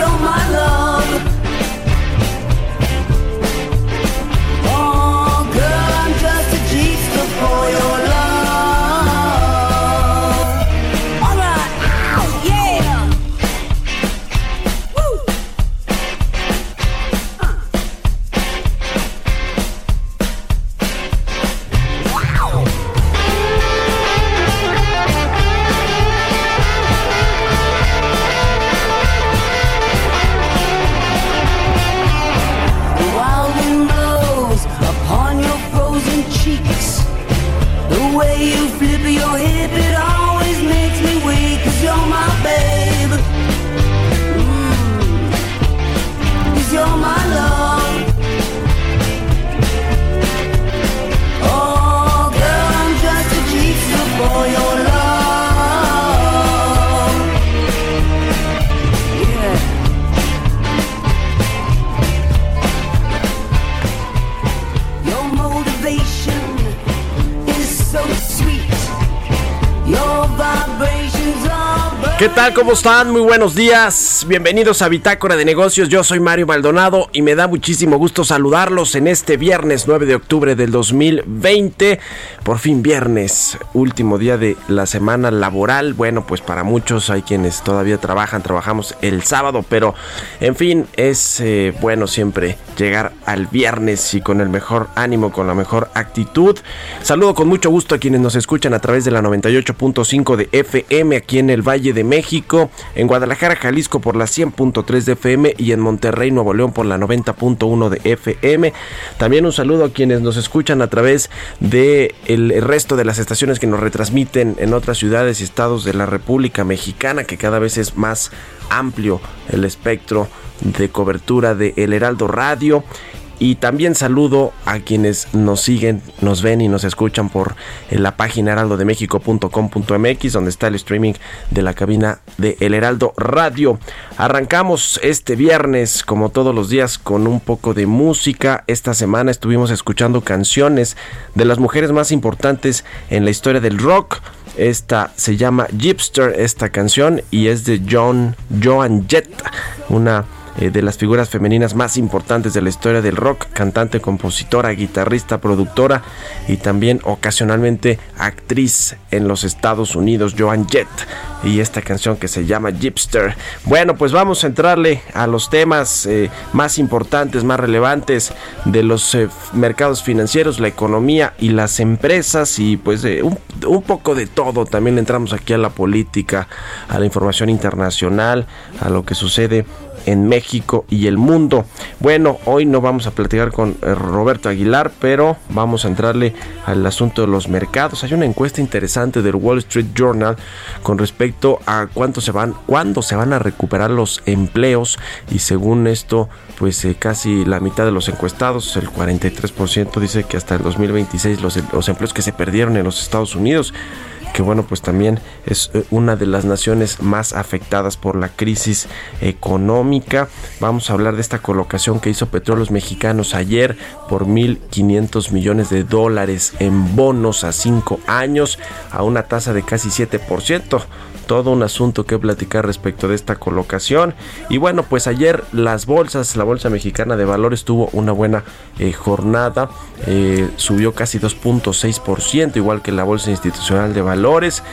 show my love. ¿Qué tal? ¿Cómo están? Muy buenos días. Bienvenidos a Bitácora de Negocios. Yo soy Mario Maldonado y me da muchísimo gusto saludarlos en este viernes 9 de octubre del 2020. Por fin viernes, último día de la semana laboral. Bueno, pues para muchos hay quienes todavía trabajan, trabajamos el sábado, pero en fin, es eh, bueno siempre llegar al viernes y con el mejor ánimo, con la mejor actitud. Saludo con mucho gusto a quienes nos escuchan a través de la 98.5 de FM aquí en el Valle de México, en Guadalajara, Jalisco por la 100.3 de FM y en Monterrey, Nuevo León por la 90.1 de FM. También un saludo a quienes nos escuchan a través de el resto de las estaciones que nos retransmiten en otras ciudades y estados de la República Mexicana, que cada vez es más amplio el espectro de cobertura de El Heraldo Radio. Y también saludo a quienes nos siguen, nos ven y nos escuchan por en la página heraldodemexico.com.mx donde está el streaming de la cabina de El Heraldo Radio. Arrancamos este viernes como todos los días con un poco de música. Esta semana estuvimos escuchando canciones de las mujeres más importantes en la historia del rock. Esta se llama Gypster, esta canción, y es de John Joan Jett, una eh, de las figuras femeninas más importantes de la historia del rock, cantante, compositora, guitarrista, productora y también ocasionalmente actriz en los Estados Unidos, Joan Jett, y esta canción que se llama Gypster. Bueno, pues vamos a entrarle a los temas eh, más importantes, más relevantes de los eh, mercados financieros, la economía y las empresas y pues un, un poco de todo. También entramos aquí a la política, a la información internacional, a lo que sucede en México y el mundo. Bueno, hoy no vamos a platicar con eh, Roberto Aguilar, pero vamos a entrarle al asunto de los mercados. Hay una encuesta interesante del Wall Street Journal con respecto a cuánto se van, cuándo se van a recuperar los empleos y según esto, pues eh, casi la mitad de los encuestados, el 43% dice que hasta el 2026 los, los empleos que se perdieron en los Estados Unidos que bueno, pues también es eh, una de las naciones más afectadas por la crisis económica. Vamos a hablar de esta colocación que hizo Petróleos Mexicanos ayer por 1.500 millones de dólares en bonos a 5 años a una tasa de casi 7% todo un asunto que platicar respecto de esta colocación. Y bueno, pues ayer las bolsas, la Bolsa Mexicana de Valores tuvo una buena eh, jornada, eh, subió casi 2.6%, igual que la Bolsa Institucional de Valores.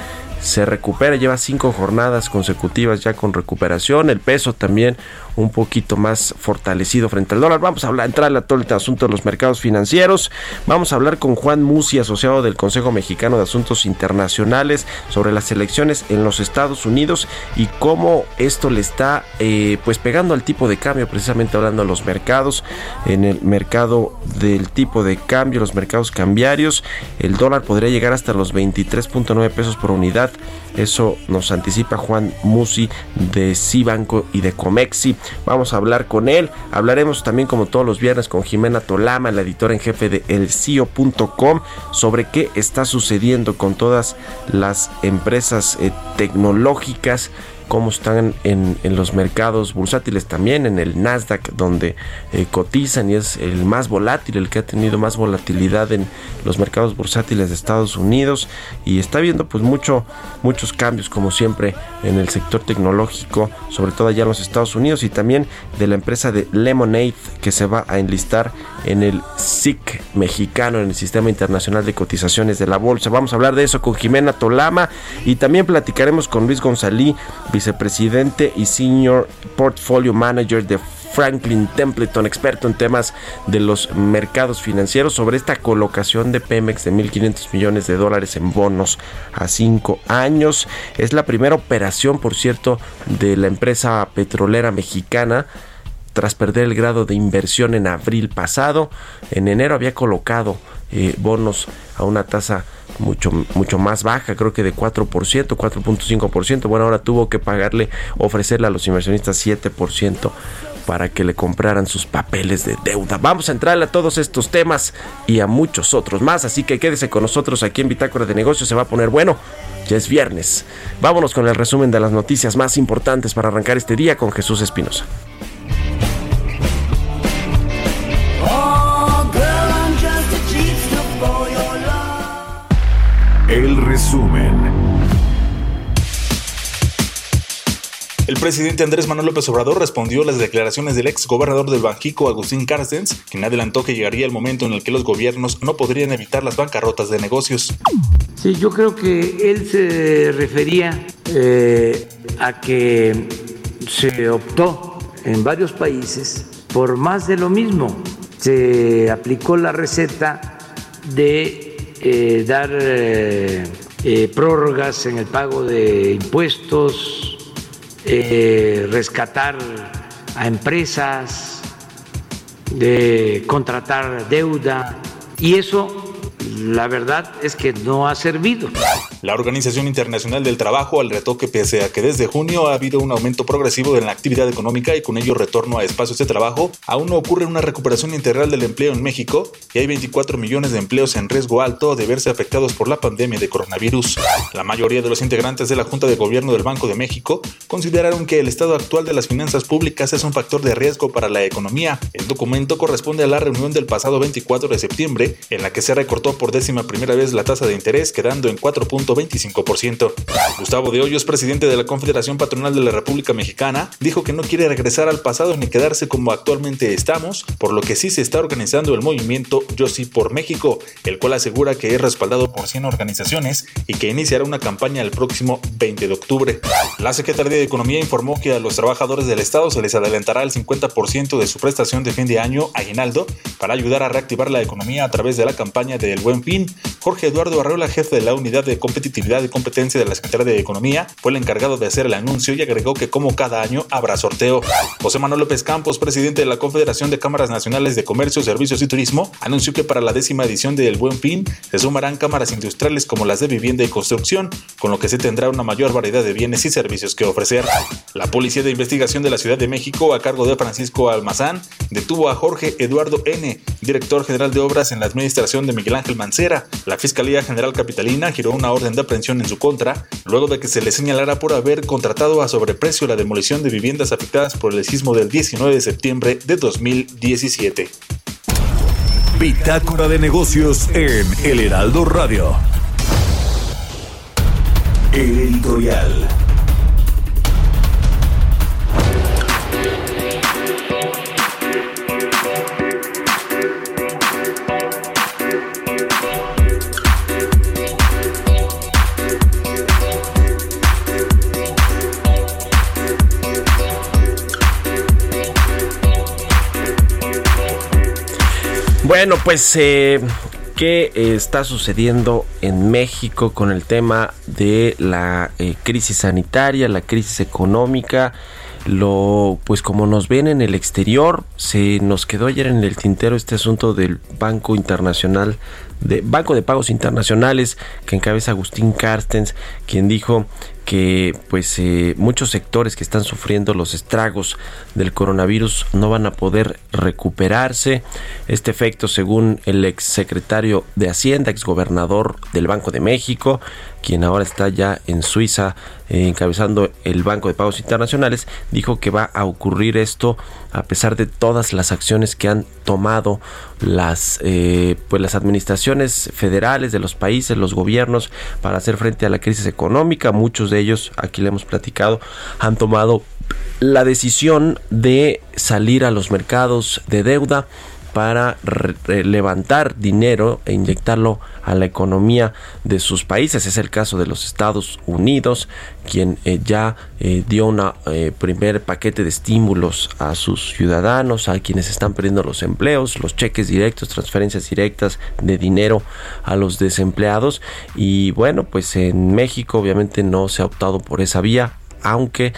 se recupera, lleva cinco jornadas consecutivas ya con recuperación, el peso también un poquito más fortalecido frente al dólar. Vamos a hablar, entrar a todo el asunto de los mercados financieros. Vamos a hablar con Juan Musi, asociado del Consejo Mexicano de Asuntos Internacionales, sobre las elecciones en los Estados Unidos y cómo esto le está eh, pues pegando al tipo de cambio, precisamente hablando de los mercados, en el mercado del tipo de cambio, los mercados cambiarios, el dólar podría llegar hasta los 23.9 pesos por unidad. Eso nos anticipa Juan Musi de Cibanco y de Comexi. Vamos a hablar con él. Hablaremos también como todos los viernes con Jimena Tolama, la editora en jefe de elcio.com, sobre qué está sucediendo con todas las empresas eh, tecnológicas cómo están en, los mercados bursátiles también, en el Nasdaq, donde eh, cotizan y es el más volátil, el que ha tenido más volatilidad en los mercados bursátiles de Estados Unidos y está viendo pues mucho, muchos cambios como siempre en el sector tecnológico, sobre todo allá en los Estados Unidos y también de la empresa de Lemonade que se va a enlistar en el SIC mexicano, en el Sistema Internacional de Cotizaciones de la Bolsa. Vamos a hablar de eso con Jimena Tolama y también platicaremos con Luis González vicepresidente y senior portfolio manager de Franklin Templeton, experto en temas de los mercados financieros, sobre esta colocación de Pemex de 1.500 millones de dólares en bonos a cinco años. Es la primera operación, por cierto, de la empresa petrolera mexicana tras perder el grado de inversión en abril pasado. En enero había colocado eh, bonos a una tasa mucho, mucho más baja, creo que de 4%, 4.5%. Bueno, ahora tuvo que pagarle, ofrecerle a los inversionistas 7% para que le compraran sus papeles de deuda. Vamos a entrarle a todos estos temas y a muchos otros más, así que quédese con nosotros aquí en Bitácora de Negocios, se va a poner bueno. Ya es viernes. Vámonos con el resumen de las noticias más importantes para arrancar este día con Jesús Espinosa. El resumen. El presidente Andrés Manuel López Obrador respondió a las declaraciones del ex gobernador del Banjico, Agustín Carstens, quien adelantó que llegaría el momento en el que los gobiernos no podrían evitar las bancarrotas de negocios. Sí, yo creo que él se refería eh, a que se optó en varios países por más de lo mismo. Se aplicó la receta de eh, dar eh, eh, prórrogas en el pago de impuestos, rescatar a empresas, de contratar deuda, y eso la verdad es que no ha servido. La Organización Internacional del Trabajo alertó que pese a que desde junio ha habido un aumento progresivo en la actividad económica y con ello retorno a espacios de trabajo, aún no ocurre una recuperación integral del empleo en México y hay 24 millones de empleos en riesgo alto de verse afectados por la pandemia de coronavirus. La mayoría de los integrantes de la Junta de Gobierno del Banco de México consideraron que el estado actual de las finanzas públicas es un factor de riesgo para la economía. El documento corresponde a la reunión del pasado 24 de septiembre en la que se recortó por décima primera vez la tasa de interés quedando en 4.25%. Gustavo de Hoyos, presidente de la Confederación Patronal de la República Mexicana, dijo que no quiere regresar al pasado ni quedarse como actualmente estamos, por lo que sí se está organizando el movimiento Yo sí por México, el cual asegura que es respaldado por 100 organizaciones y que iniciará una campaña el próximo 20 de octubre. La Secretaría de Economía informó que a los trabajadores del Estado se les adelantará el 50% de su prestación de fin de año aguinaldo para ayudar a reactivar la economía a través de la campaña del Buen Fin Jorge Eduardo Arreola, jefe de la Unidad de Competitividad y Competencia de la Secretaría de Economía, fue el encargado de hacer el anuncio y agregó que como cada año habrá sorteo. José Manuel López Campos, presidente de la Confederación de Cámaras Nacionales de Comercio, Servicios y Turismo, anunció que para la décima edición de El Buen Fin se sumarán cámaras industriales como las de vivienda y construcción, con lo que se tendrá una mayor variedad de bienes y servicios que ofrecer. La Policía de Investigación de la Ciudad de México, a cargo de Francisco Almazán, detuvo a Jorge Eduardo N., director general de obras en la administración de Miguel Ángel Mancera. La Fiscalía General Capitalina giró una orden de aprehensión en su contra, luego de que se le señalara por haber contratado a sobreprecio la demolición de viviendas afectadas por el sismo del 19 de septiembre de 2017. Bitácora de negocios en El Heraldo Radio. El editorial. Bueno, pues eh, qué está sucediendo en México con el tema de la eh, crisis sanitaria, la crisis económica. Lo, pues como nos ven en el exterior, se nos quedó ayer en el tintero este asunto del Banco Internacional de Banco de Pagos Internacionales que encabeza Agustín Carstens, quien dijo que pues eh, muchos sectores que están sufriendo los estragos del coronavirus no van a poder recuperarse. Este efecto, según el ex secretario de Hacienda, ex gobernador del Banco de México, quien ahora está ya en Suiza encabezando el Banco de Pagos Internacionales, dijo que va a ocurrir esto a pesar de todas las acciones que han tomado las eh, pues las administraciones federales de los países, los gobiernos para hacer frente a la crisis económica. Muchos de ellos, aquí le hemos platicado, han tomado la decisión de salir a los mercados de deuda para levantar dinero e inyectarlo a la economía de sus países. Es el caso de los Estados Unidos, quien eh, ya eh, dio un eh, primer paquete de estímulos a sus ciudadanos, a quienes están perdiendo los empleos, los cheques directos, transferencias directas de dinero a los desempleados. Y bueno, pues en México obviamente no se ha optado por esa vía, aunque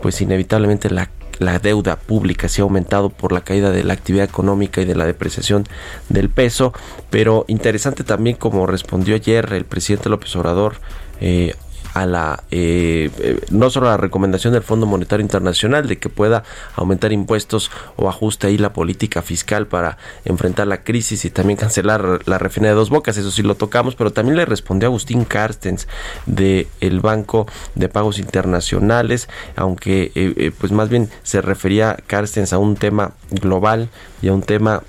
pues inevitablemente la la deuda pública se ha aumentado por la caída de la actividad económica y de la depreciación del peso, pero interesante también como respondió ayer el presidente López Obrador eh, a la eh, eh, no solo a la recomendación del Fondo Monetario Internacional de que pueda aumentar impuestos o ajuste ahí la política fiscal para enfrentar la crisis y también cancelar la refinería de dos bocas, eso sí lo tocamos, pero también le respondió Agustín Carstens de el Banco de Pagos Internacionales, aunque eh, pues más bien se refería Carstens a un tema global y a un tema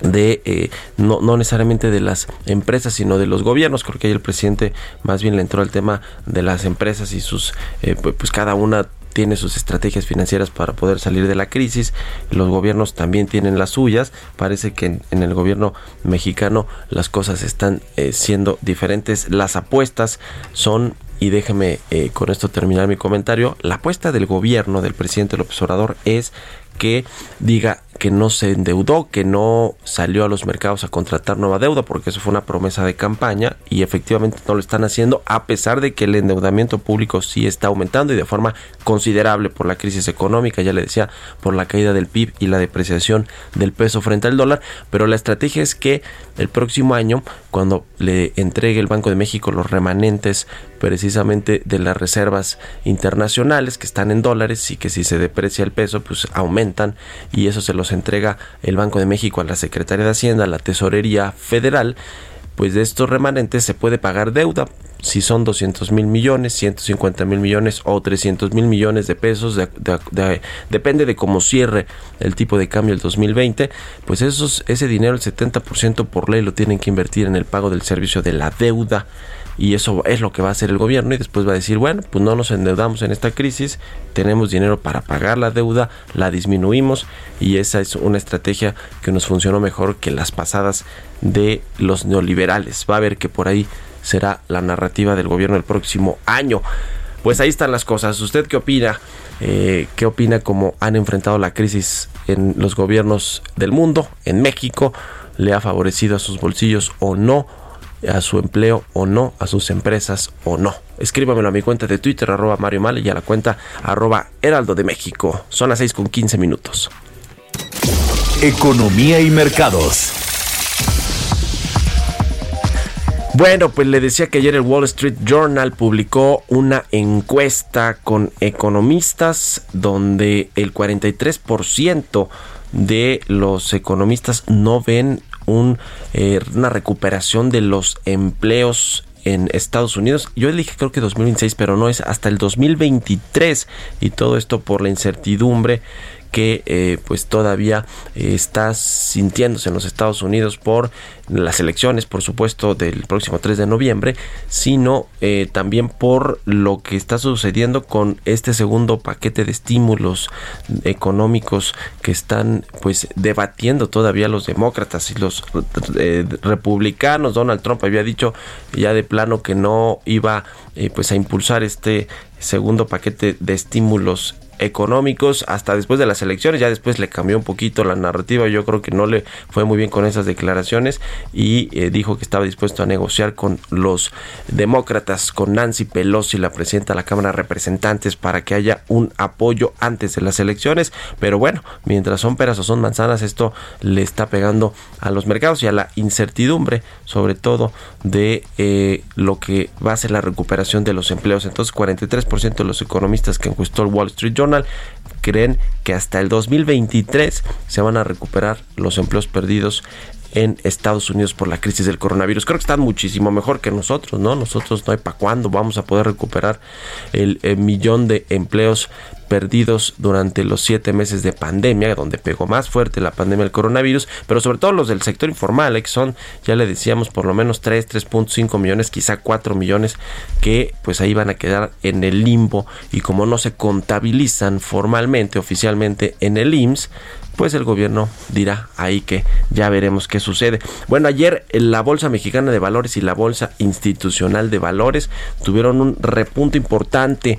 de eh, no, no, necesariamente de las empresas sino de los gobiernos creo que ahí el presidente más bien le entró al tema de las empresas y sus eh, pues cada una tiene sus estrategias financieras para poder salir de la crisis. Los gobiernos también tienen las suyas. Parece que en, el gobierno mexicano las cosas están eh, siendo diferentes. Las apuestas son y déjeme con esto terminar mi comentario la apuesta del gobierno del presidente López Obrador es que diga que no se endeudó, que no salió a los mercados a contratar nueva deuda, porque eso fue una promesa de campaña y efectivamente no lo están haciendo, a pesar de que el endeudamiento público sí está aumentando y de forma considerable por la crisis económica, ya le decía, por la caída del PIB y la depreciación del peso frente al dólar, pero la estrategia es que el próximo año, cuando le entregue el Banco de México los remanentes precisamente de las reservas internacionales que están en dólares y que si se deprecia el peso, pues aumentan y eso se los entrega el Banco de México a la Secretaría de Hacienda, a la Tesorería Federal, pues de estos remanentes se puede pagar deuda. Si son 200 mil millones, 150 mil millones o 300 mil millones de pesos, depende de cómo cierre el tipo de cambio el 2020, pues ese dinero, el 70% por ley, lo tienen que invertir en el pago del servicio de la deuda y eso es lo que va a hacer el gobierno y después va a decir, bueno, pues no nos endeudamos en esta crisis, tenemos dinero para pagar la deuda, la disminuimos y esa es una estrategia que nos funcionó mejor que las pasadas de los neoliberales. Va a ver que por ahí será la narrativa del gobierno el próximo año. Pues ahí están las cosas. ¿Usted qué opina? Eh, ¿Qué opina cómo han enfrentado la crisis en los gobiernos del mundo, en México? ¿Le ha favorecido a sus bolsillos o no? A su empleo o no, a sus empresas o no. Escríbamelo a mi cuenta de Twitter, arroba Mario Mal, y a la cuenta arroba Heraldo de México. Son las 6 con 15 minutos. Economía y mercados. Bueno, pues le decía que ayer el Wall Street Journal publicó una encuesta con economistas donde el 43% de los economistas no ven eh, una recuperación de los empleos en Estados Unidos. Yo dije creo que 2026, pero no es hasta el 2023 y todo esto por la incertidumbre que eh, pues todavía eh, está sintiéndose en los Estados Unidos por las elecciones, por supuesto, del próximo 3 de noviembre, sino eh, también por lo que está sucediendo con este segundo paquete de estímulos económicos que están pues debatiendo todavía los demócratas y los republicanos. Donald Trump había dicho ya de plano que no iba pues a impulsar este segundo paquete de estímulos económicos hasta después de las elecciones, ya después le cambió un poquito la narrativa, yo creo que no le fue muy bien con esas declaraciones y eh, dijo que estaba dispuesto a negociar con los demócratas, con Nancy Pelosi, la presidenta de la Cámara de Representantes, para que haya un apoyo antes de las elecciones, pero bueno, mientras son peras o son manzanas, esto le está pegando a los mercados y a la incertidumbre, sobre todo de eh, lo que va a ser la recuperación de los empleos. Entonces, 43% de los economistas que encuestó el Wall Street Journal creen que hasta el 2023 se van a recuperar los empleos perdidos en Estados Unidos por la crisis del coronavirus. Creo que están muchísimo mejor que nosotros, ¿no? Nosotros no hay para cuándo vamos a poder recuperar el, el, millón de empleos perdidos durante los siete meses de pandemia, donde pegó más fuerte la pandemia del coronavirus, pero sobre todo los del sector informal, eh, que son, ya le decíamos, por lo menos 3, 3.5 millones, quizá 4 millones, que pues ahí van a quedar en el limbo y como no se contabilizan formalmente, oficialmente en el IMSS, pues el gobierno dirá ahí que ya veremos qué sucede. Bueno, ayer la Bolsa Mexicana de Valores y la Bolsa Institucional de Valores tuvieron un repunto importante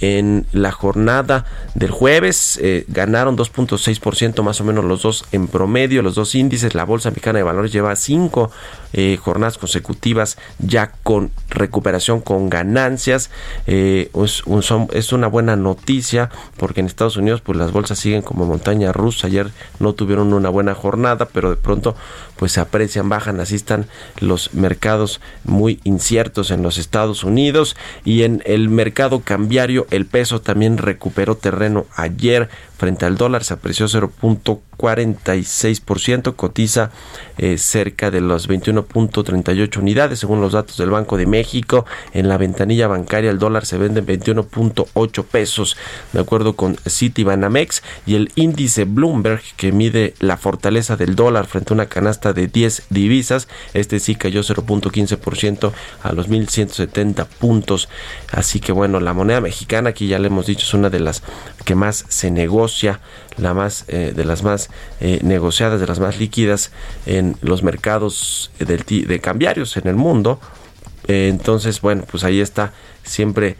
en la jornada del jueves. Eh, ganaron 2.6% más o menos los dos en promedio, los dos índices. La Bolsa Mexicana de Valores lleva cinco eh, jornadas consecutivas ya con recuperación, con ganancias. Eh, es, un, es, una buena noticia porque en Estados Unidos pues las bolsas siguen como montaña rusa. Ayer no tuvieron una buena jornada, pero de pronto pues se aprecian, bajan. Así están los mercados muy inciertos en los Estados Unidos y en el mercado cambiario el peso también recuperó terreno ayer frente al dólar, se apreció 0.46%, cotiza eh, cerca de los 21.38 unidades según los datos del Banco de México. En la ventanilla bancaria el dólar se vende en 21.8 pesos, de acuerdo con Citibanamex, y el índice Bloomberg que mide la fortaleza del dólar frente a una canasta de 10 divisas, este sí cayó 0.15% a los 1.170 puntos. Así que bueno, la moneda mexicana, aquí ya le hemos dicho, es una de las que más se negocia, la más eh, de las más eh, negociadas, de las más líquidas en los mercados de cambiarios en el mundo. Eh, entonces, bueno, pues ahí está, siempre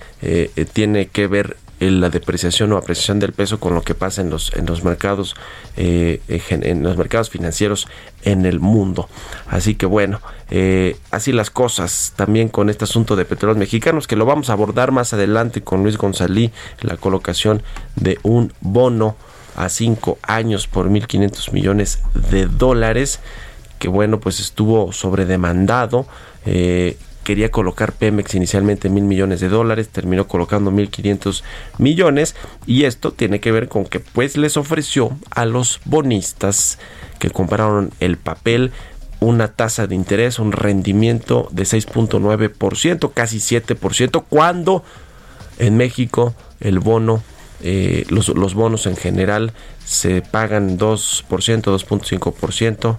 tiene que ver la depreciación o apreciación del peso con lo que pasa en los en los mercados eh, en los mercados financieros en el mundo. Así que bueno eh, así las cosas también con este asunto de petróleos mexicanos que lo vamos a abordar más adelante con Luis González la colocación de un bono a cinco años por 1.500 millones de dólares que bueno pues estuvo sobredemandado eh, quería colocar Pemex inicialmente mil millones de dólares, terminó colocando mil quinientos millones y esto tiene que ver con que pues les ofreció a los bonistas que compraron el papel una tasa de interés, un rendimiento de 6.9%, casi 7%, cuando en México el bono, eh, los, los bonos en general se pagan 2%, 2.5%.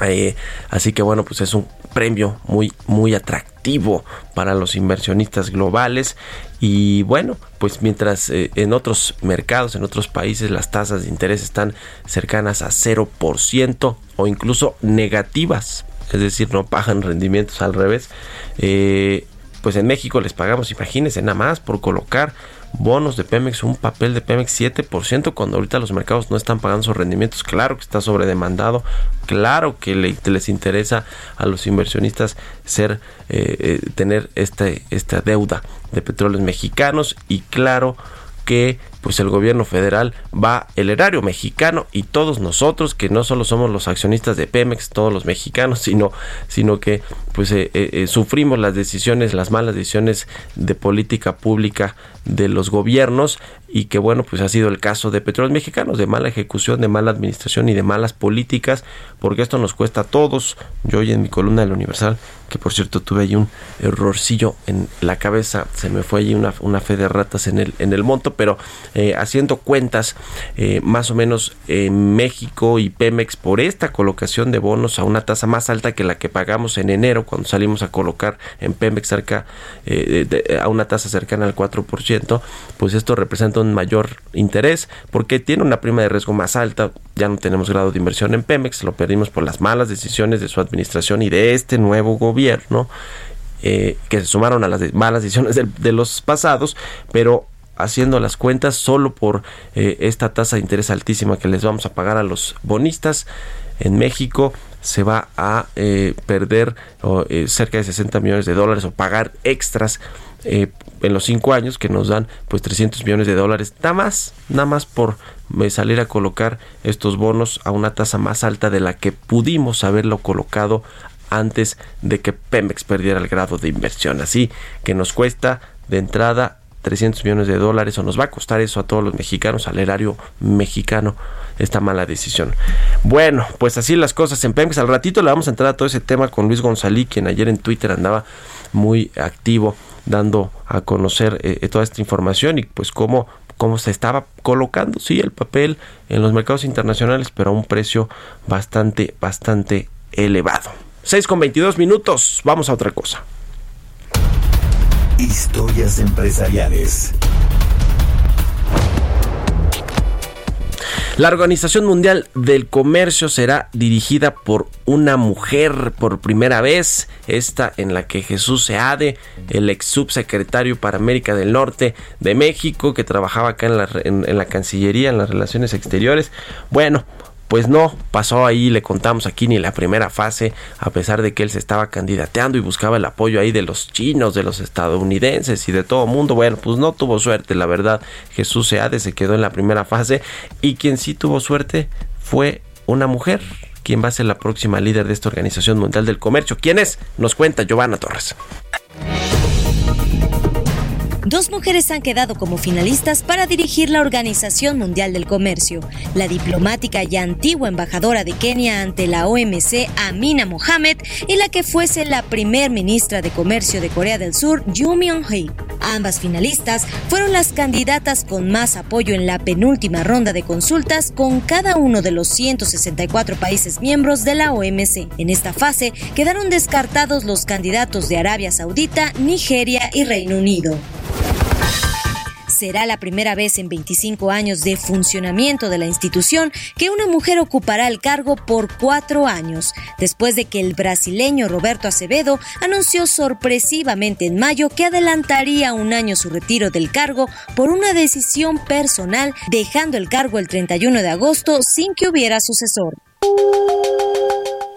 Eh, así que bueno, pues es un premio muy, muy atractivo para los inversionistas globales. Y bueno, pues mientras eh, en otros mercados, en otros países, las tasas de interés están cercanas a 0% o incluso negativas, es decir, no pagan rendimientos al revés. Eh, pues en México les pagamos, imagínense, nada más por colocar bonos de Pemex, un papel de Pemex 7%, cuando ahorita los mercados no están pagando sus rendimientos. Claro que está sobredemandado, claro que les interesa a los inversionistas ser, eh, eh, tener este, esta deuda de petróleos mexicanos y claro que pues el gobierno federal va el erario mexicano y todos nosotros que no solo somos los accionistas de Pemex todos los mexicanos sino sino que pues eh, eh, eh, sufrimos las decisiones las malas decisiones de política pública de los gobiernos y que bueno pues ha sido el caso de petróleos mexicanos de mala ejecución de mala administración y de malas políticas porque esto nos cuesta a todos. Yo hoy en mi columna del Universal que por cierto tuve ahí un errorcillo en la cabeza se me fue allí una, una fe de ratas en el en el monto pero eh, haciendo cuentas, eh, más o menos en México y Pemex por esta colocación de bonos a una tasa más alta que la que pagamos en enero cuando salimos a colocar en Pemex cerca eh, a una tasa cercana al 4%, pues esto representa un mayor interés porque tiene una prima de riesgo más alta, ya no tenemos grado de inversión en Pemex, lo perdimos por las malas decisiones de su administración y de este nuevo gobierno. que se sumaron a las malas decisiones de, de los pasados, pero haciendo las cuentas solo por eh, esta tasa de interés altísima que les vamos a pagar a los bonistas. En México se va a eh, perder eh, cerca de 60 millones de dólares o pagar extras en los cinco años que nos dan pues 300 millones de dólares. Nada más nada más por salir a colocar estos bonos a una tasa más alta de la que pudimos haberlo colocado antes de que Pemex perdiera el grado de inversión. Así que nos cuesta de entrada 300 millones de dólares o nos va a costar eso a todos los mexicanos, al erario mexicano, esta mala decisión. Bueno, pues así las cosas en Pemex. Al ratito le vamos a entrar a todo ese tema con Luis González, quien ayer en Twitter andaba muy activo dando a conocer eh, toda esta información y pues cómo, cómo se estaba colocando, sí, el papel en los mercados internacionales, pero a un precio bastante, bastante elevado. 6 con 22 minutos, vamos a otra cosa. Historias empresariales. La Organización Mundial del Comercio será dirigida por una mujer por primera vez, esta en la que Jesús Seade, el ex subsecretario para América del Norte de México, que trabajaba acá en la, Cancillería, en las Relaciones Exteriores. Bueno, pues no pasó ahí, le contamos aquí ni la primera fase, a pesar de que él se estaba candidateando y buscaba el apoyo ahí de los chinos, de los estadounidenses y de todo mundo. Bueno, pues no tuvo suerte, la verdad. Jesús Seade se quedó en la primera fase y quien sí tuvo suerte fue una mujer quien va a ser la próxima líder de esta Organización Mundial del Comercio. ¿Quién es? Nos cuenta Giovanna Torres. Dos mujeres han quedado como finalistas para dirigir la Organización Mundial del Comercio. La diplomática y antigua embajadora de Kenia ante la OMC, Amina Mohamed, y la que fuese la primer ministra de Comercio de Corea del Sur, Yoo Myung-hee. Ambas finalistas fueron las candidatas con más apoyo en la penúltima ronda de consultas con cada uno de los 164 países miembros de la OMC. En esta fase quedaron descartados los candidatos de Arabia Saudita, Nigeria y Reino Unido será la primera vez en 25 años de funcionamiento de la institución que una mujer ocupará el cargo por cuatro años, después de que el brasileño Roberto Acevedo anunció sorpresivamente en mayo que adelantaría un año su retiro del cargo por una decisión personal, dejando el cargo el 31 de agosto sin que hubiera sucesor.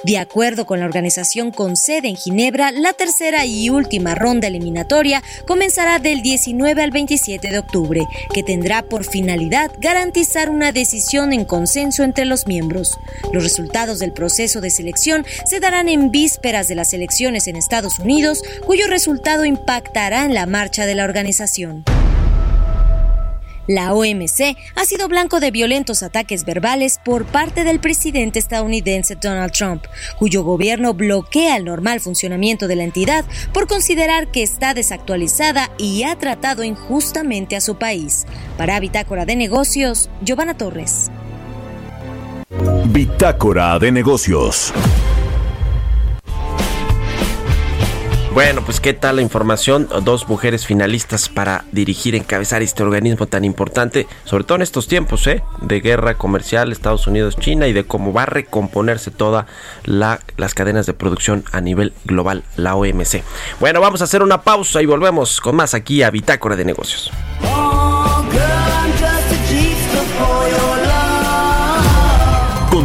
De acuerdo con la organización con sede en Ginebra, la tercera y última ronda eliminatoria comenzará del 19 al 27 de octubre, que tendrá por finalidad garantizar una decisión en consenso entre los miembros. Los resultados del proceso de selección se darán en vísperas de las elecciones en Estados Unidos, cuyo resultado impactará en la marcha de la organización. La OMC ha sido blanco de violentos ataques verbales por parte del presidente estadounidense Donald Trump, cuyo gobierno bloquea el normal funcionamiento de la entidad por considerar que está desactualizada y ha tratado injustamente a su país. Para Bitácora de Negocios, Giovanna Torres. Bitácora de Negocios. Bueno, pues qué tal la información. Dos mujeres finalistas para dirigir, encabezar este organismo tan importante, sobre todo en estos tiempos ¿eh? de guerra comercial Estados Unidos-China y de cómo va a recomponerse todas las cadenas de producción a nivel global, la OMC. Bueno, vamos a hacer una pausa y volvemos con más aquí a Bitácora de Negocios.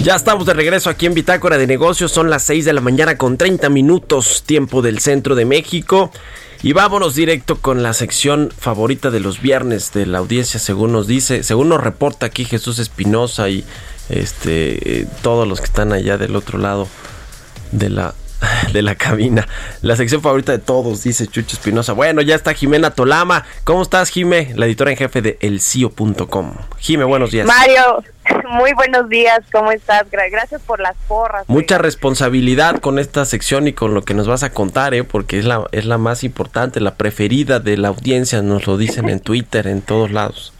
Ya estamos de regreso aquí en Bitácora de Negocios. Son las 6 de la mañana con 30 minutos, tiempo del centro de México. Y vámonos directo con la sección favorita de los viernes de la audiencia, según nos dice, según nos reporta aquí Jesús Espinosa y este eh, todos los que están allá del otro lado de la de la cabina. La sección favorita de todos, dice Chucho Espinosa. Bueno, ya está Jimena Tolama. ¿Cómo estás, Jime? La editora en jefe de elcio.com. Jime, buenos días. Mario, muy buenos días. ¿Cómo estás? Gracias por las porras. Mucha responsabilidad con esta sección y con lo que nos vas a contar, ¿eh? Porque es la, es la más importante, la preferida de la audiencia. Nos lo dicen en Twitter, en todos lados.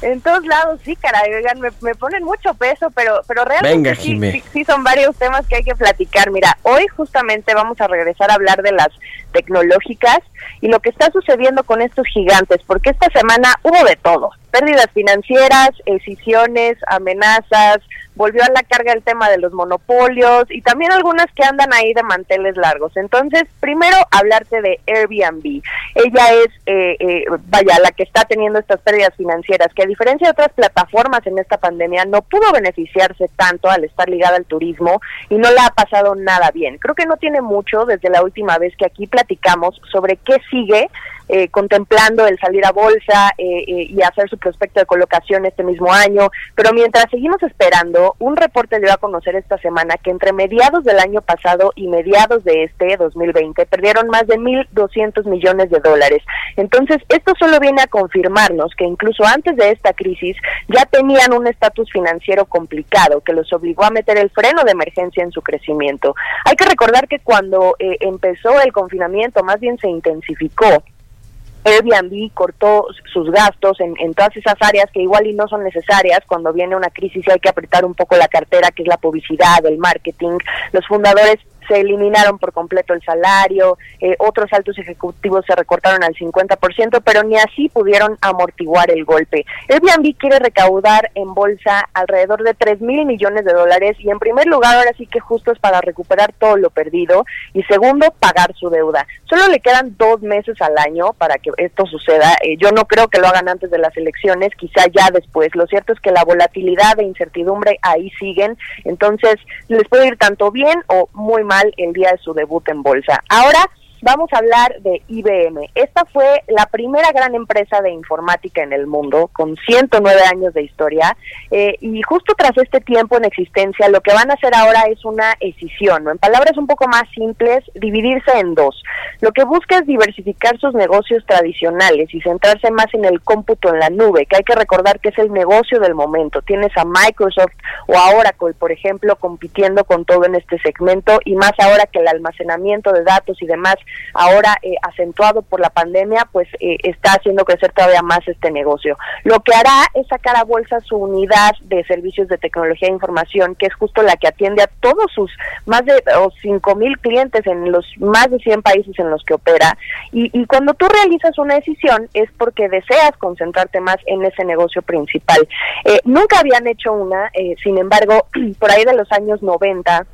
En todos lados, sí, caray, oigan, me, me ponen mucho peso, pero, pero realmente Venga, sí, sí, sí son varios temas que hay que platicar. Mira, hoy justamente vamos a regresar a hablar de las tecnológicas y lo que está sucediendo con estos gigantes, porque esta semana hubo de todo, pérdidas financieras, escisiones, amenazas, volvió a la carga el tema de los monopolios y también algunas que andan ahí de manteles largos. Entonces, primero hablarte de Airbnb. Ella es, eh, eh, vaya, la que está teniendo estas pérdidas financieras, que a diferencia de otras plataformas en esta pandemia, no pudo beneficiarse tanto al estar ligada al turismo y no la ha pasado nada bien. Creo que no tiene mucho desde la última vez que aquí platicamos sobre qué sigue eh, contemplando el salir a bolsa eh, eh, y hacer su prospecto de colocación este mismo año. Pero mientras seguimos esperando, un reporte dio a conocer esta semana que entre mediados del año pasado y mediados de este 2020 perdieron más de 1.200 millones de dólares. Entonces, esto solo viene a confirmarnos que incluso antes de esta crisis ya tenían un estatus financiero complicado que los obligó a meter el freno de emergencia en su crecimiento. Hay que recordar que cuando eh, empezó el confinamiento, más bien se intensificó. Airbnb cortó sus gastos en, en, todas esas áreas que igual y no son necesarias cuando viene una crisis y hay que apretar un poco la cartera, que es la publicidad, el marketing. Los fundadores se eliminaron por completo el salario, eh, otros altos ejecutivos se recortaron al 50%, pero ni así pudieron amortiguar el golpe. Airbnb quiere recaudar en bolsa alrededor de 3 mil millones de dólares y en primer lugar ahora sí que justo es para recuperar todo lo perdido y segundo pagar su deuda. Solo le quedan dos meses al año para que esto suceda. Eh, yo no creo que lo hagan antes de las elecciones, quizá ya después. Lo cierto es que la volatilidad e incertidumbre ahí siguen, entonces les puede ir tanto bien o muy mal el día de su debut en bolsa. Ahora vamos a hablar de IBM. Esta fue la primera gran empresa de informática en el mundo, con 109 años de historia, eh, y justo tras este tiempo en existencia, lo que van a hacer ahora es una escisión, en palabras un poco más simples, dividirse en dos. Lo que busca es diversificar sus negocios tradicionales y centrarse más en el cómputo en la nube, que hay que recordar que es el negocio del momento. Tienes a Microsoft o a Oracle, por ejemplo, compitiendo con todo en este segmento, y más ahora que el almacenamiento de datos y demás ahora eh, acentuado por la pandemia, pues eh, está haciendo crecer todavía más este negocio. Lo que hará es sacar a bolsa su unidad de servicios de tecnología e información, que es justo la que atiende a todos sus más de cinco mil clientes en los más de 100 países en los que opera. Y, y cuando tú realizas una decisión es porque deseas concentrarte más en ese negocio principal. Eh, nunca habían hecho una, sin embargo, por ahí de los años 90,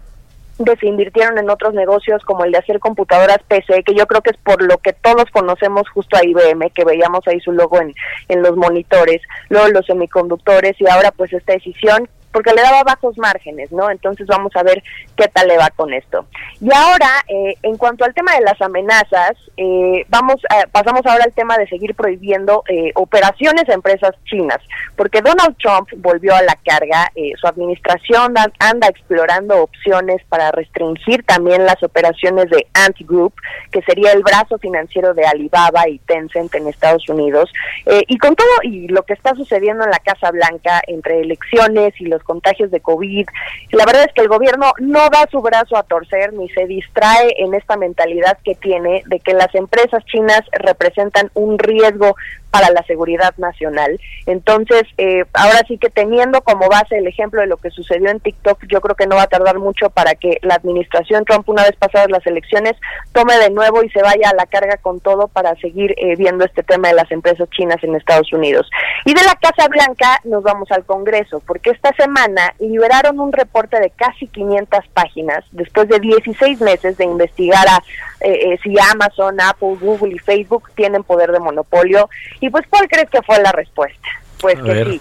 de se invirtieron en otros negocios como el de hacer computadoras PC, que yo creo que es por lo que todos conocemos justo a IBM, que veíamos ahí su logo en, en los monitores, luego los semiconductores y ahora pues esta decisión porque le daba bajos márgenes, ¿no? Entonces vamos a ver qué tal le va con esto. Y ahora, eh, en cuanto al tema de las amenazas, eh, vamos, a, pasamos ahora al tema de seguir prohibiendo eh, operaciones a empresas chinas, porque Donald Trump volvió a la carga, su administración anda explorando opciones para restringir también las operaciones de Antigroup, que sería el brazo financiero de Alibaba y Tencent en Estados Unidos, y con todo y lo que está sucediendo en la Casa Blanca entre elecciones y los contagios de COVID. La verdad es que el gobierno no da su brazo a torcer ni se distrae en esta mentalidad que tiene de que las empresas chinas representan un riesgo para la seguridad nacional. Entonces, eh, ahora sí que teniendo como base el ejemplo de lo que sucedió en TikTok, yo creo que no va a tardar mucho para que la administración Trump, una vez pasadas las elecciones, tome de nuevo y se vaya a la carga con todo para seguir eh, viendo este tema de las empresas chinas en Estados Unidos. Y de la Casa Blanca nos vamos al Congreso, porque esta semana liberaron un reporte de casi 500 páginas después de 16 meses de investigar a eh, si Amazon, Apple, Google y Facebook tienen poder de monopolio y pues, ¿cuál crees que fue la respuesta? Pues A que ver. sí,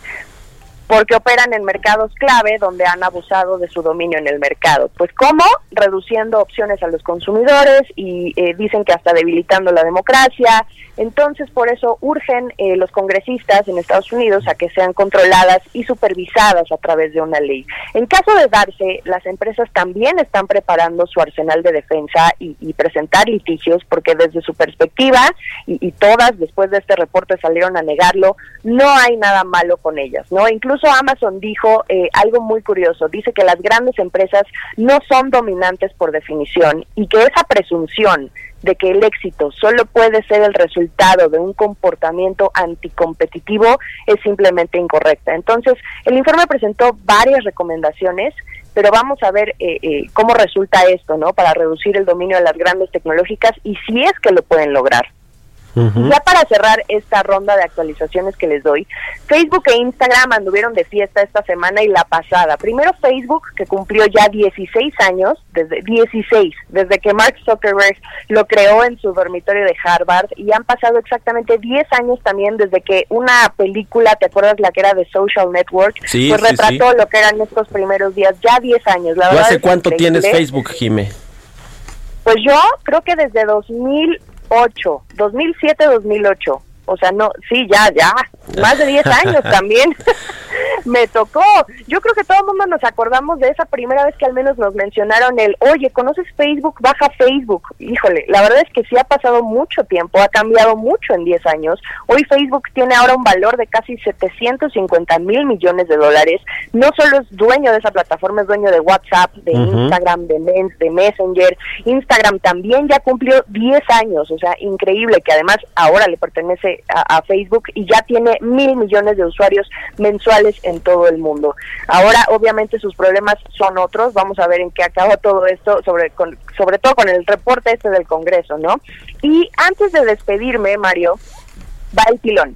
porque operan en mercados clave donde han abusado de su dominio en el mercado. Pues, ¿cómo? Reduciendo opciones a los consumidores y eh, dicen que hasta debilitando la democracia. Entonces, por eso urgen eh, los congresistas en Estados Unidos a que sean controladas y supervisadas a través de una ley. En caso de darse, las empresas también están preparando su arsenal de defensa y, presentar litigios, porque desde su perspectiva, y, y todas después de este reporte salieron a negarlo, no hay nada malo con ellas, ¿no? Incluso Amazon dijo eh, algo muy curioso. Dice que las grandes empresas no son dominantes por definición y que esa presunción de que el éxito solo puede ser el resultado de un comportamiento anticompetitivo es simplemente incorrecta. Entonces, el informe presentó varias recomendaciones, pero vamos a ver eh, eh, cómo resulta esto, ¿no? Para reducir el dominio de las grandes tecnológicas y si es que lo pueden lograr. Ya para cerrar esta ronda de actualizaciones que les doy, Facebook e Instagram anduvieron de fiesta esta semana y la pasada. Primero Facebook, que cumplió ya 16 años, desde 16, desde que Mark Zuckerberg lo creó en su dormitorio de Harvard, y han pasado exactamente 10 años también desde que una película, ¿te acuerdas la que era de Social Network? Sí, pues retrató sí. lo que eran estos primeros días, ya 10 años. La ¿Tú verdad hace cuánto tienes Facebook, Jime? Pues yo creo que desde 2008, 2007, 2008. O sea, no, sí, ya, ya, más de 10 años también. Me tocó. Yo creo que todo el mundo nos acordamos de esa primera vez que al menos nos mencionaron el, oye, ¿conoces Facebook? Baja Facebook. Híjole, la verdad es que sí ha pasado mucho tiempo, ha cambiado mucho en 10 años. Hoy Facebook tiene ahora un valor de casi 750 mil millones de dólares. No solo es dueño de esa plataforma, es dueño de WhatsApp, de. Instagram, de, Men- de Messenger. Instagram también ya cumplió 10 años, o sea, increíble que además ahora le pertenece a, a Facebook y ya tiene mil millones de usuarios mensuales en todo el mundo. Ahora, obviamente, sus problemas son otros. Vamos a ver en qué acaba todo esto, sobre, con- sobre todo con el reporte este del Congreso, ¿no? Y antes de despedirme, Mario, va el pilón.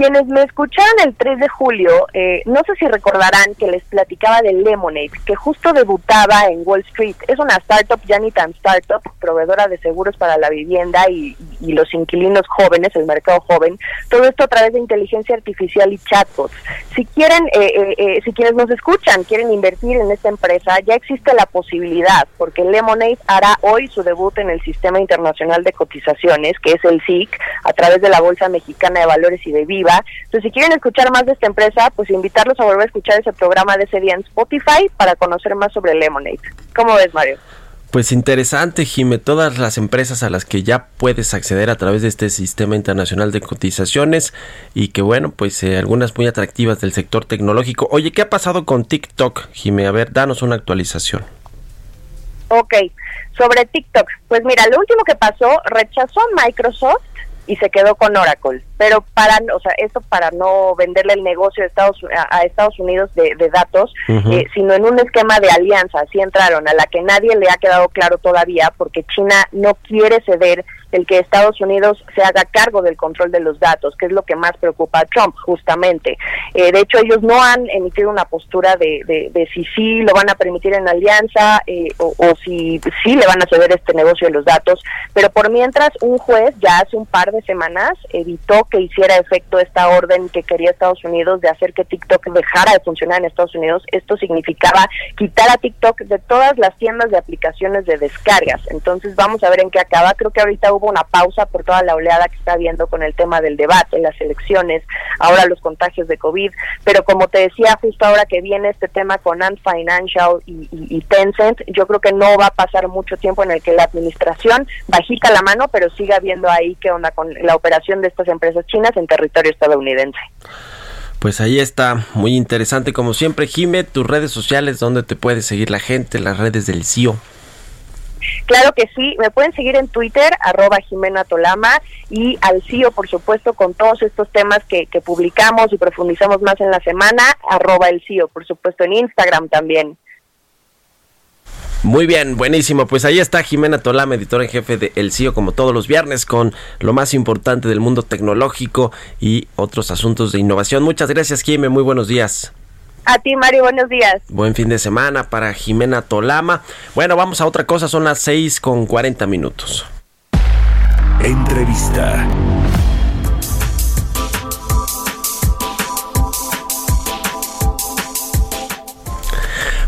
Quienes me escucharon el 3 de julio, eh, no sé si recordarán que les platicaba de Lemonade, que justo debutaba en Wall Street. Es una startup, ya ni tan startup, proveedora de seguros para la vivienda y, y los inquilinos jóvenes, el mercado joven. Todo esto a través de inteligencia artificial y chatbots. Si quieren, eh, eh, eh, si quienes nos escuchan quieren invertir en esta empresa, ya existe la posibilidad, porque Lemonade hará hoy su debut en el Sistema Internacional de Cotizaciones, que es el SIC, a través de la Bolsa Mexicana de Valores y de Viva. Entonces, si quieren escuchar más de esta empresa, pues invitarlos a volver a escuchar ese programa de ese día en Spotify para conocer más sobre Lemonade. ¿Cómo ves, Mario? Pues interesante, Jime, todas las empresas a las que ya puedes acceder a través de este sistema internacional de cotizaciones y que bueno, pues eh, algunas muy atractivas del sector tecnológico. Oye, ¿qué ha pasado con TikTok, Jime? A ver, danos una actualización. Ok, sobre TikTok. Pues mira, lo último que pasó, rechazó Microsoft y se quedó con Oracle. Pero para, o sea, esto para no venderle el negocio de Estados, a, a Estados Unidos de, de datos, eh, sino en un esquema de alianza. Así entraron, a la que nadie le ha quedado claro todavía, porque China no quiere ceder el que Estados Unidos se haga cargo del control de los datos, que es lo que más preocupa a Trump, justamente. Eh, de hecho, ellos no han emitido una postura de, de, de si sí lo van a permitir en alianza eh, o, si sí le van a ceder este negocio de los datos, pero por mientras un juez ya hace un par de semanas evitó que hiciera efecto esta orden que quería Estados Unidos de hacer que TikTok dejara de funcionar en Estados Unidos. Esto significaba quitar a TikTok de todas las tiendas de aplicaciones de descargas. Entonces vamos a ver en qué acaba. Creo que ahorita una pausa por toda la oleada que está habiendo con el tema del debate, las elecciones, ahora los contagios de COVID, pero como te decía justo ahora que viene este tema con Ant Financial y Tencent, yo creo que no va a pasar mucho tiempo en el que la administración bajita la mano, pero siga viendo ahí qué onda con la operación de estas empresas chinas en territorio estadounidense. Pues ahí está, muy interesante como siempre. Jime, tus redes sociales, donde te puede seguir la gente, las redes del CIO. Claro que sí, me pueden seguir en Twitter, arroba Jimena Tolama, y al CIO, por supuesto, con todos estos temas que, publicamos y profundizamos más en la semana, arroba el CIO, por supuesto, en Instagram también. Muy bien, buenísimo. Pues ahí está Jimena Tolama, editora en jefe de El CIO, como todos los viernes, con lo más importante del mundo tecnológico y otros asuntos de innovación. Muchas gracias, Jime. Muy buenos días. A ti, Mario, buenos días. Buen fin de semana para Jimena Tolama. Bueno, vamos a otra cosa. Son las 6 con 40 minutos. Entrevista.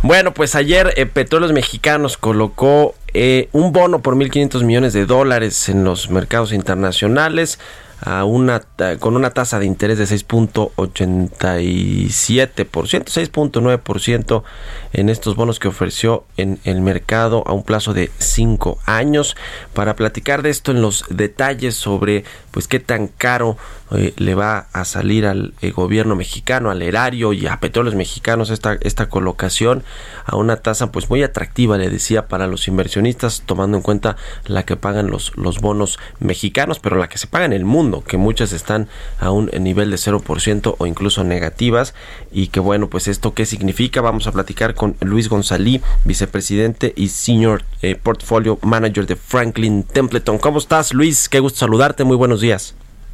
Bueno, pues ayer eh, Petróleos Mexicanos colocó eh, un bono por 1.500 millones de dólares en los mercados internacionales a una con una tasa de interés de 6.87%, 6.9% en estos bonos que ofreció en el mercado a un plazo de 5 años. Para platicar de esto en los detalles sobre pues qué tan caro eh, le va a salir al eh, gobierno mexicano, al erario y a petróleos mexicanos esta, esta colocación a una tasa pues muy atractiva, le decía, para los inversionistas, tomando en cuenta la que pagan los, los bonos mexicanos, pero la que se paga en el mundo, que muchas están a un nivel de 0% o incluso negativas y que bueno, pues esto qué significa, vamos a platicar con Luis González, vicepresidente y senior eh, portfolio manager de Franklin Templeton. ¿Cómo estás, Luis? Qué gusto saludarte. Muy buenos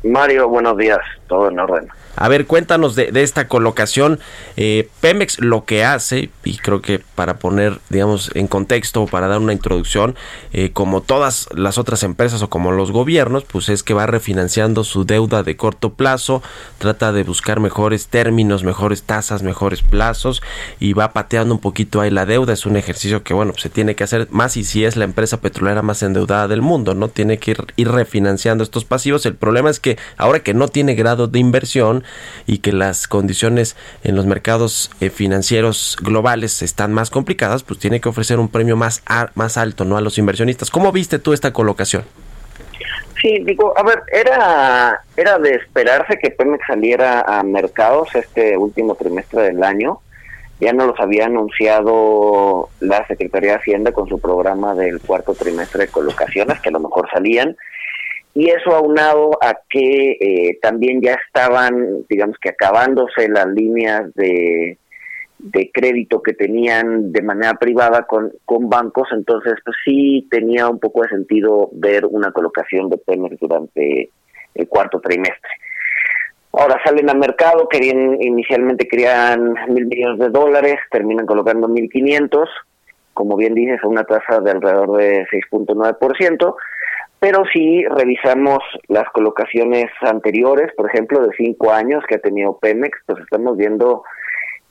Mario, buenos días. Todo en orden. A ver, cuéntanos de, esta colocación. Eh, Pemex lo que hace, y creo que para poner, digamos, en contexto, para dar una introducción, eh, como todas las otras empresas o como los gobiernos, pues es que va refinanciando su deuda de corto plazo, trata de buscar mejores términos, mejores tasas, mejores plazos y va pateando un poquito ahí la deuda. Es un ejercicio que, bueno, pues se tiene que hacer más y si es la empresa petrolera más endeudada del mundo, ¿no? Tiene que ir refinanciando estos pasivos. El problema es que ahora que no tiene grado de inversión, y que las condiciones en los mercados eh, financieros globales están más complicadas, pues tiene que ofrecer un premio más, más alto ¿no? a los inversionistas. ¿Cómo viste tú esta colocación? Sí, digo, a ver, era, era de esperarse que Pemex saliera a mercados este último trimestre del año. Ya no los había anunciado la Secretaría de Hacienda con su programa del cuarto trimestre de colocaciones, que a lo mejor salían y eso aunado a que eh, también ya estaban, digamos que acabándose las líneas de, de crédito que tenían de manera privada con, con bancos, entonces pues sí tenía un poco de sentido ver una colocación de Pemex durante el cuarto trimestre. Ahora salen al mercado, querían inicialmente querían mil millones de dólares, terminan colocando mil quinientos, como bien dices, a una tasa de alrededor de 6.9%, pero si revisamos las colocaciones anteriores, por ejemplo, de cinco años que ha tenido Pemex, pues estamos viendo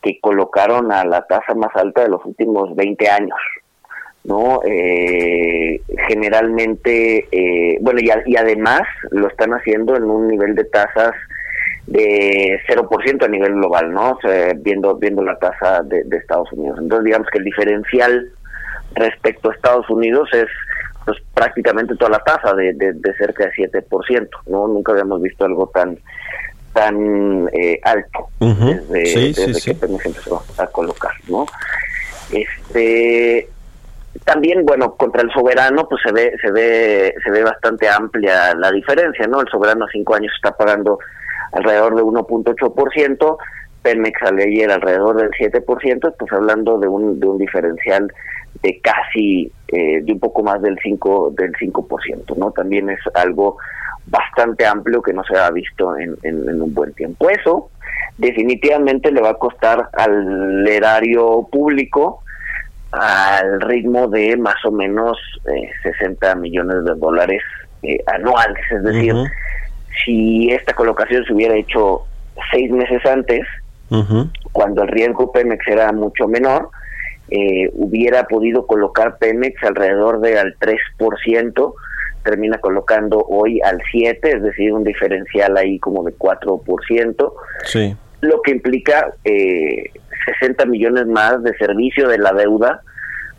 que colocaron a la tasa más alta de los últimos 20 años. ¿no? Eh, generalmente, eh, bueno, y, además lo están haciendo en un nivel de tasas de 0% a nivel global, ¿no? viendo, viendo la tasa de Estados Unidos. Entonces, digamos que el diferencial respecto a Estados Unidos es pues prácticamente toda la tasa de, de, cerca de 7%, ¿no? Nunca habíamos visto algo tan tan eh, alto desde, que Pemex empezó a colocar, ¿no? Este también bueno contra el soberano pues se ve se ve se ve bastante amplia la diferencia no el soberano a cinco años está pagando alrededor de 1.8 Pemex al ayer alrededor del 7%, pues hablando de un, de un diferencial de casi eh, de un poco más del 5 del 5%, ¿no? También es algo bastante amplio que no se ha visto en, en, un buen tiempo. Eso definitivamente le va a costar al erario público al ritmo de más o menos eh, 60 millones de dólares eh, anuales, es decir, si esta colocación se hubiera hecho seis meses antes, cuando el riesgo Pemex era mucho menor, eh, hubiera podido colocar Pemex alrededor de al 3%, termina colocando hoy al 7%, es decir, un diferencial ahí como de 4%. Sí. Lo que implica eh, 60 millones más de servicio de la deuda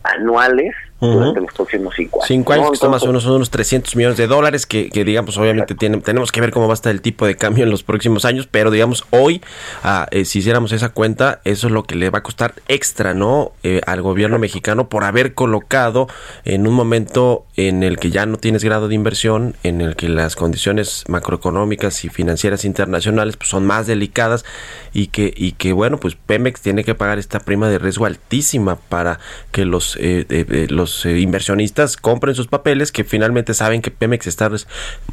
anuales durante los próximos cinco años. Cinco años, más o menos son unos 300 millones de dólares, que, digamos, obviamente tiene, tenemos que ver cómo va a estar el tipo de cambio en los próximos años, pero digamos, hoy, ah, eh, si hiciéramos esa cuenta, eso es lo que le va a costar extra, ¿no? Eh, al gobierno mexicano por haber colocado en un momento en el que ya no tienes grado de inversión, en el que las condiciones macroeconómicas y financieras internacionales pues, son más delicadas y que, y que, bueno, pues Pemex tiene que pagar esta prima de riesgo altísima para que los, eh, los eh, inversionistas compren sus papeles, que finalmente saben que Pemex está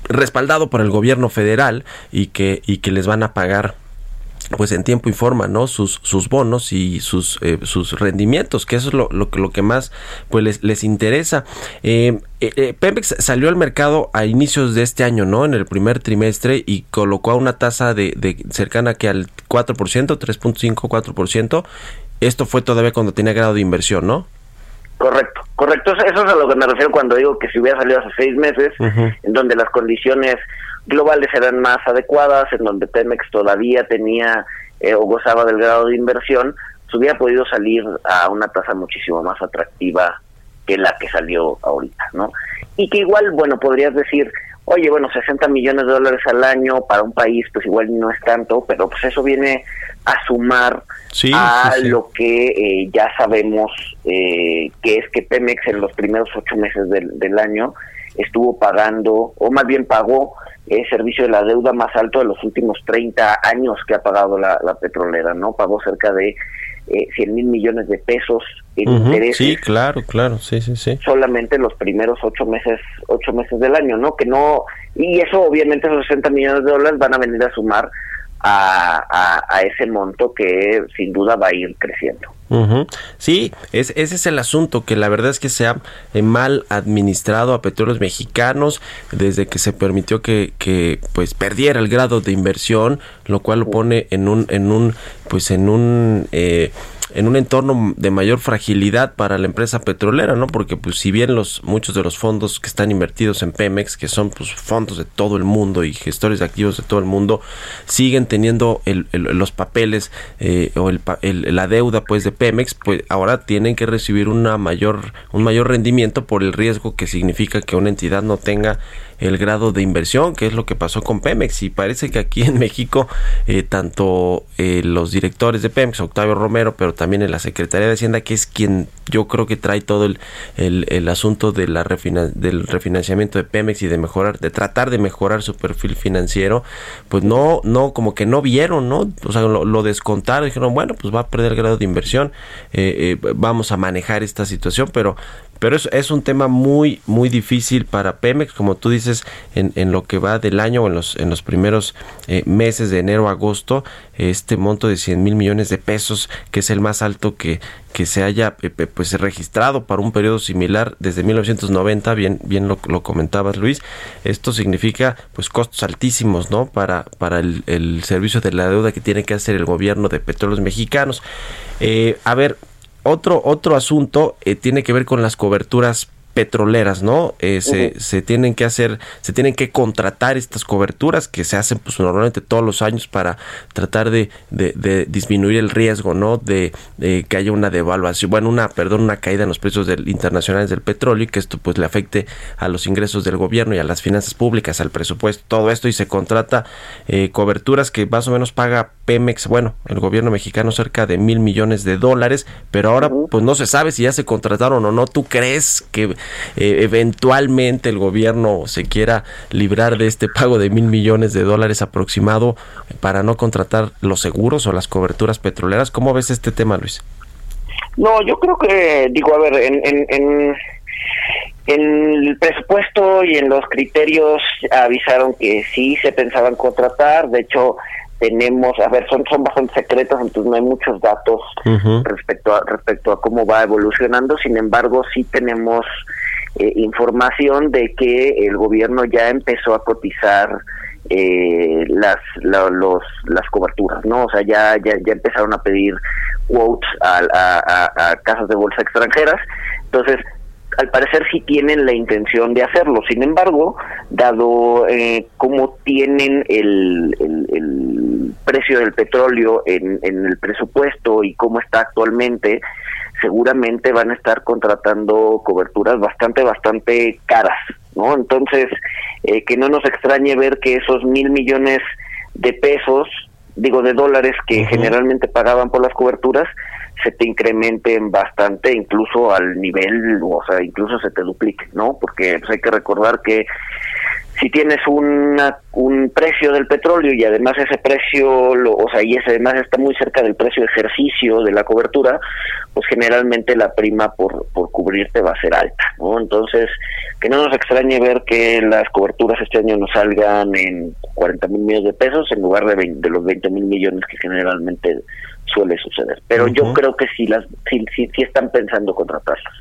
respaldado por el gobierno federal y que, y que les van a pagar pues en tiempo y forma, ¿no? Sus, sus bonos y sus, eh, sus rendimientos, que eso es lo, lo, lo que más pues les, les interesa. Eh, Pemex salió al mercado a inicios de este año, ¿no? En el primer trimestre y colocó a una tasa de, de cercana que al 4%, 3.5, 4%. Esto fue todavía cuando tenía grado de inversión, ¿no? Correcto, correcto. Eso es a lo que me refiero cuando digo que si hubiera salido hace seis meses, en donde las condiciones globales eran más adecuadas, en donde Pemex todavía tenía eh, o gozaba del grado de inversión, se hubiera podido salir a una tasa muchísimo más atractiva que la que salió ahorita, ¿no? Y que igual, bueno, podrías decir, oye, bueno, 60 millones de dólares al año para un país, pues igual no es tanto, pero pues eso viene a sumar a lo que eh, ya sabemos eh, que es que Pemex en los primeros ocho meses del, del año estuvo pagando, o más bien pagó, el servicio de la deuda más alto de los últimos 30 años que ha pagado la, la petrolera, ¿no? Pagó cerca de eh, 100 mil millones de pesos en intereses. Sí, claro, claro, sí, sí, sí. Solamente los primeros ocho meses, ocho meses del año, ¿no? Que no, y eso obviamente esos 60 millones de dólares van a venir a sumar a, a, ese monto que sin duda va a ir creciendo. Sí, es, ese es el asunto, que la verdad es que se ha eh, mal administrado a petróleos mexicanos desde que se permitió que, que pues perdiera el grado de inversión, lo cual lo pone en un, en un, pues en un eh, en un entorno de mayor fragilidad para la empresa petrolera, ¿no? Porque pues si bien los muchos de los fondos que están invertidos en Pemex, que son pues fondos de todo el mundo y gestores de activos de todo el mundo, siguen teniendo los papeles eh, o el, la deuda pues de Pemex, pues ahora tienen que recibir una mayor un mayor rendimiento por el riesgo que significa que una entidad no tenga el grado de inversión, que es lo que pasó con Pemex. Y parece que aquí en México, eh, tanto eh, los directores de Pemex, Octavio Romero, pero también en la Secretaría de Hacienda, que es quien yo creo que trae todo el, el, asunto de la del refinanciamiento de Pemex y de mejorar, de tratar de mejorar su perfil financiero, pues no, no, como que no vieron, ¿no? O sea, lo, descontaron, dijeron, bueno, pues va a perder el grado de inversión, eh, vamos a manejar esta situación, pero pero es, es un tema muy, muy difícil para Pemex, como tú dices, en, en lo que va del año o en los, en los primeros eh, meses de enero a agosto, este monto de 100 mil millones de pesos, que es el más alto que, que se haya eh, pues registrado para un periodo similar desde 1990, bien, bien lo, comentabas Luis, esto significa pues costos altísimos, ¿no? Para, para el, el servicio de la deuda que tiene que hacer el gobierno de petróleos mexicanos. Eh, a ver, otro, otro asunto eh, tiene que ver con las coberturas petroleras, ¿no? Eh, se, se, tienen que hacer, se tienen que contratar estas coberturas que se hacen pues normalmente todos los años para tratar de, de, disminuir el riesgo, ¿no? De, que haya una devaluación, bueno, una, perdón, una caída en los precios del, internacionales del petróleo y que esto pues le afecte a los ingresos del gobierno y a las finanzas públicas, al presupuesto, todo esto y se contrata eh, coberturas que más o menos paga Pemex, bueno, el gobierno mexicano cerca de mil millones de dólares, pero ahora pues no se sabe si ya se contrataron o no. ¿Tú crees que eh, eventualmente el gobierno se quiera librar de este pago de mil millones de dólares aproximado para no contratar los seguros o las coberturas petroleras. ¿Cómo ves este tema, Luis? No, yo creo que, digo, a ver, en, en, en, en el presupuesto y en los criterios avisaron que sí se pensaban contratar, de hecho tenemos, a ver, son, son bastante secretos, entonces no hay muchos datos respecto a respecto a cómo va evolucionando. Sin embargo, sí tenemos eh, información de que el gobierno ya empezó a cotizar eh, las los las coberturas, ¿no? O sea, ya ya, ya empezaron a pedir quotes a, a, a casas de bolsa extranjeras. Entonces, al parecer sí tienen la intención de hacerlo. Sin embargo, dado eh, cómo tienen el, el, precio del petróleo en, el presupuesto y cómo está actualmente, seguramente van a estar contratando coberturas bastante, bastante caras, ¿no? Entonces, eh, que no nos extrañe ver que esos mil millones de pesos, digo, de dólares que generalmente pagaban por las coberturas, se te incrementen bastante, incluso al nivel, o sea, incluso se te duplique, ¿no? Porque pues, hay que recordar que si tienes una, un precio del petróleo y además ese precio, lo, o sea, y ese además está muy cerca del precio de ejercicio de la cobertura, pues generalmente la prima por, por cubrirte va a ser alta, ¿no? Entonces, que no nos extrañe ver que las coberturas este año nos salgan en 40 mil millones de pesos en lugar de, de los 20 mil millones que generalmente suele suceder. Pero yo creo que sí, las, sí, sí, sí están pensando contratarlas.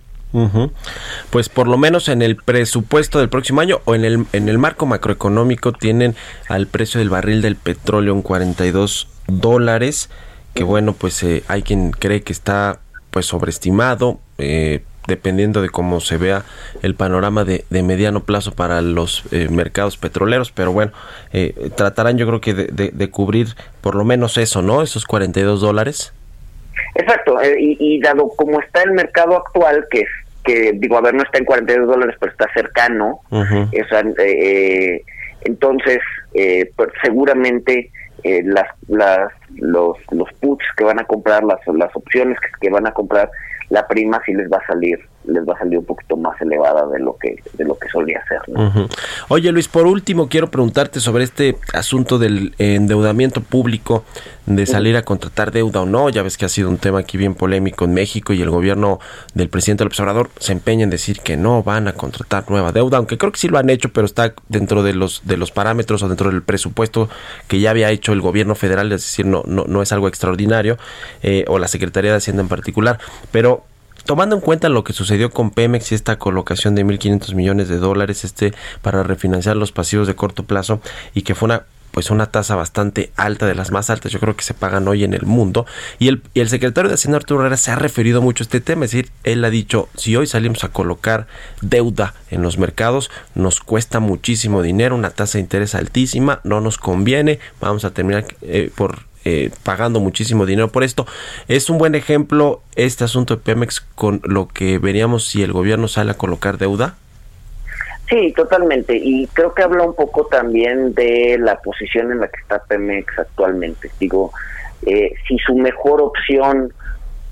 Pues por lo menos en el presupuesto del próximo año o en el, en el marco macroeconómico tienen al precio del barril del petróleo en 42 dólares, que bueno, pues eh, hay quien cree que está pues sobreestimado, eh, dependiendo de cómo se vea el panorama de, mediano plazo para los eh, mercados petroleros, pero bueno, eh, tratarán yo creo que de, cubrir por lo menos eso, ¿no? Esos 42 dólares. Exacto, eh, y, dado como está el mercado actual, que es que digo, a ver, no está en 42 dólares, pero está cercano. Esa, eh, entonces, eh, pues seguramente eh, las, las, los, los puts que van a comprar, las, las opciones que, que van a comprar, la prima sí les va a salir les va a salir un poquito más elevada de lo que de lo que solía ser. Oye Luis, por último quiero preguntarte sobre este asunto del endeudamiento público, de salir a contratar deuda o no. Ya ves que ha sido un tema aquí bien polémico en México y el gobierno del presidente del observador se empeña en decir que no van a contratar nueva deuda, aunque creo que sí lo han hecho, pero está dentro de los de los parámetros o dentro del presupuesto que ya había hecho el gobierno federal, es decir, no no, no es algo extraordinario eh, o la Secretaría de Hacienda en particular, pero tomando en cuenta lo que sucedió con Pemex y esta colocación de 1.500 millones de dólares este para refinanciar los pasivos de corto plazo y que fue una pues una tasa bastante alta, de las más altas, yo creo que se pagan hoy en el mundo. Y el, el secretario de Hacienda Arturo Herrera se ha referido mucho a este tema, es decir, él ha dicho, si hoy salimos a colocar deuda en los mercados, nos cuesta muchísimo dinero, una tasa de interés altísima, no nos conviene, vamos a terminar eh, por eh, pagando muchísimo dinero por esto. Es un buen ejemplo este asunto de Pemex con lo que veríamos si el gobierno sale a colocar deuda. Sí, totalmente. Y creo que habla un poco también de la posición en la que está Pemex actualmente. Digo, eh, si su mejor opción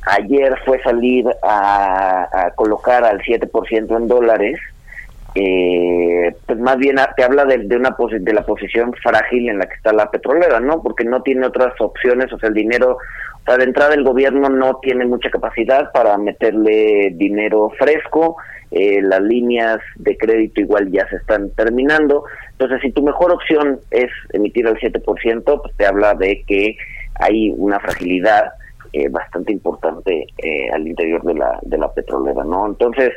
ayer fue salir a, a colocar al 7% en dólares, eh, pues más bien te habla de, de una de la posición frágil en la que está la petrolera, ¿no? Porque no tiene otras opciones, o sea, el dinero, o sea, de entrada el gobierno no tiene mucha capacidad para meterle dinero fresco, eh, las líneas de crédito igual ya se están terminando, entonces si tu mejor opción es emitir el 7%, pues te habla de que hay una fragilidad eh, bastante importante eh, al interior de la, de la petrolera, ¿no? Entonces,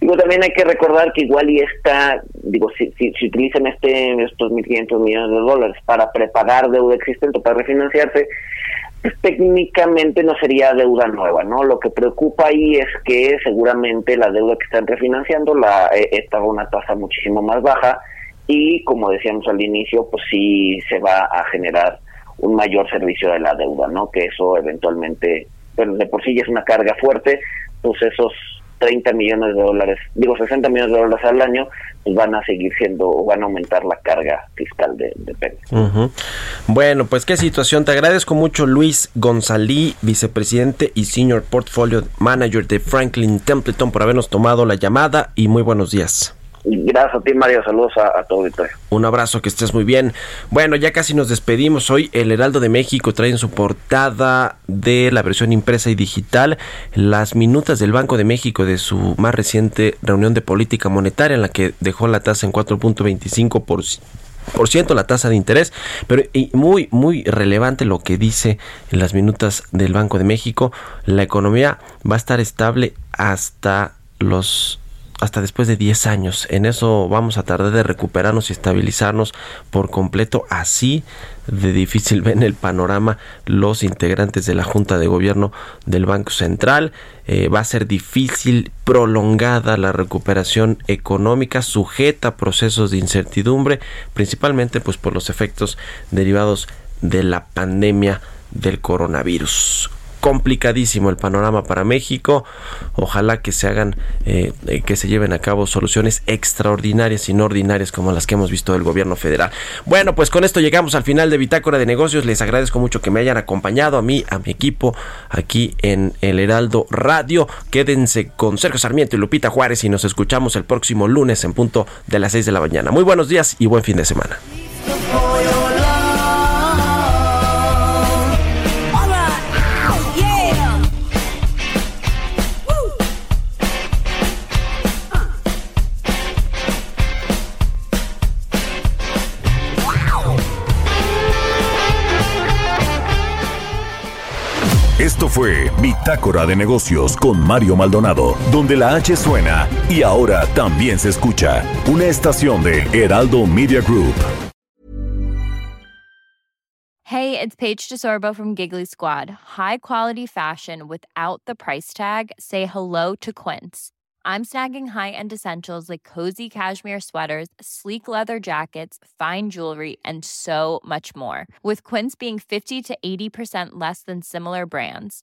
digo, también hay que recordar que igual y está, digo, si, si, utilizan este, estos 1.500 millones de dólares para prepagar deuda existente, para refinanciarse, pues técnicamente no sería deuda nueva, ¿no? Lo que preocupa ahí es que seguramente la deuda que están refinanciando la eh, está a una tasa muchísimo más baja y como decíamos al inicio, pues sí se va a generar un mayor servicio de la deuda, ¿no? Que eso eventualmente, bueno, de por sí ya es una carga fuerte, pues esos 30 millones de dólares, digo 60 millones de dólares al año, pues van a seguir siendo van a aumentar la carga fiscal de, de Pemex. Bueno, pues qué situación. Te agradezco mucho Luis Gonzalí, vicepresidente y senior portfolio manager de Franklin Templeton por habernos tomado la llamada y muy buenos días. Gracias a ti, Mario. Saludos a, a todo el Un abrazo, que estés muy bien. Bueno, ya casi nos despedimos. Hoy el Heraldo de México trae en su portada de la versión impresa y digital las minutas del Banco de México de su más reciente reunión de política monetaria en la que dejó la tasa en 4.25 por ciento la tasa de interés, pero muy muy relevante lo que dice en las minutas del Banco de México, la economía va a estar estable hasta los hasta después de 10 años. En eso vamos a tardar de recuperarnos y estabilizarnos por completo. Así de difícil ven el panorama los integrantes de la Junta de Gobierno del Banco Central. Eh, va a ser difícil, prolongada la recuperación económica, sujeta a procesos de incertidumbre, principalmente pues por los efectos derivados de la pandemia del coronavirus complicadísimo el panorama para México. Ojalá que se hagan, eh, eh, que se lleven a cabo soluciones extraordinarias y no ordinarias como las que hemos visto del gobierno federal. Bueno, pues con esto llegamos al final de Bitácora de Negocios. Les agradezco mucho que me hayan acompañado a mí, a mi equipo aquí en el Heraldo Radio. Quédense con Sergio Sarmiento y Lupita Juárez y nos escuchamos el próximo lunes en punto de las 6 de la mañana. Muy buenos días y buen fin de semana. Fue Bitácora de Negocios con Mario Maldonado, donde la H suena y ahora también se escucha una estación de Heraldo Media Group. Hey, it's Paige DeSorbo from Giggly Squad. High quality fashion without the price tag. Say hello to Quince. I'm snagging high-end essentials like cozy cashmere sweaters, sleek leather jackets, fine jewelry, and so much more. With Quince being 50 to 80% less than similar brands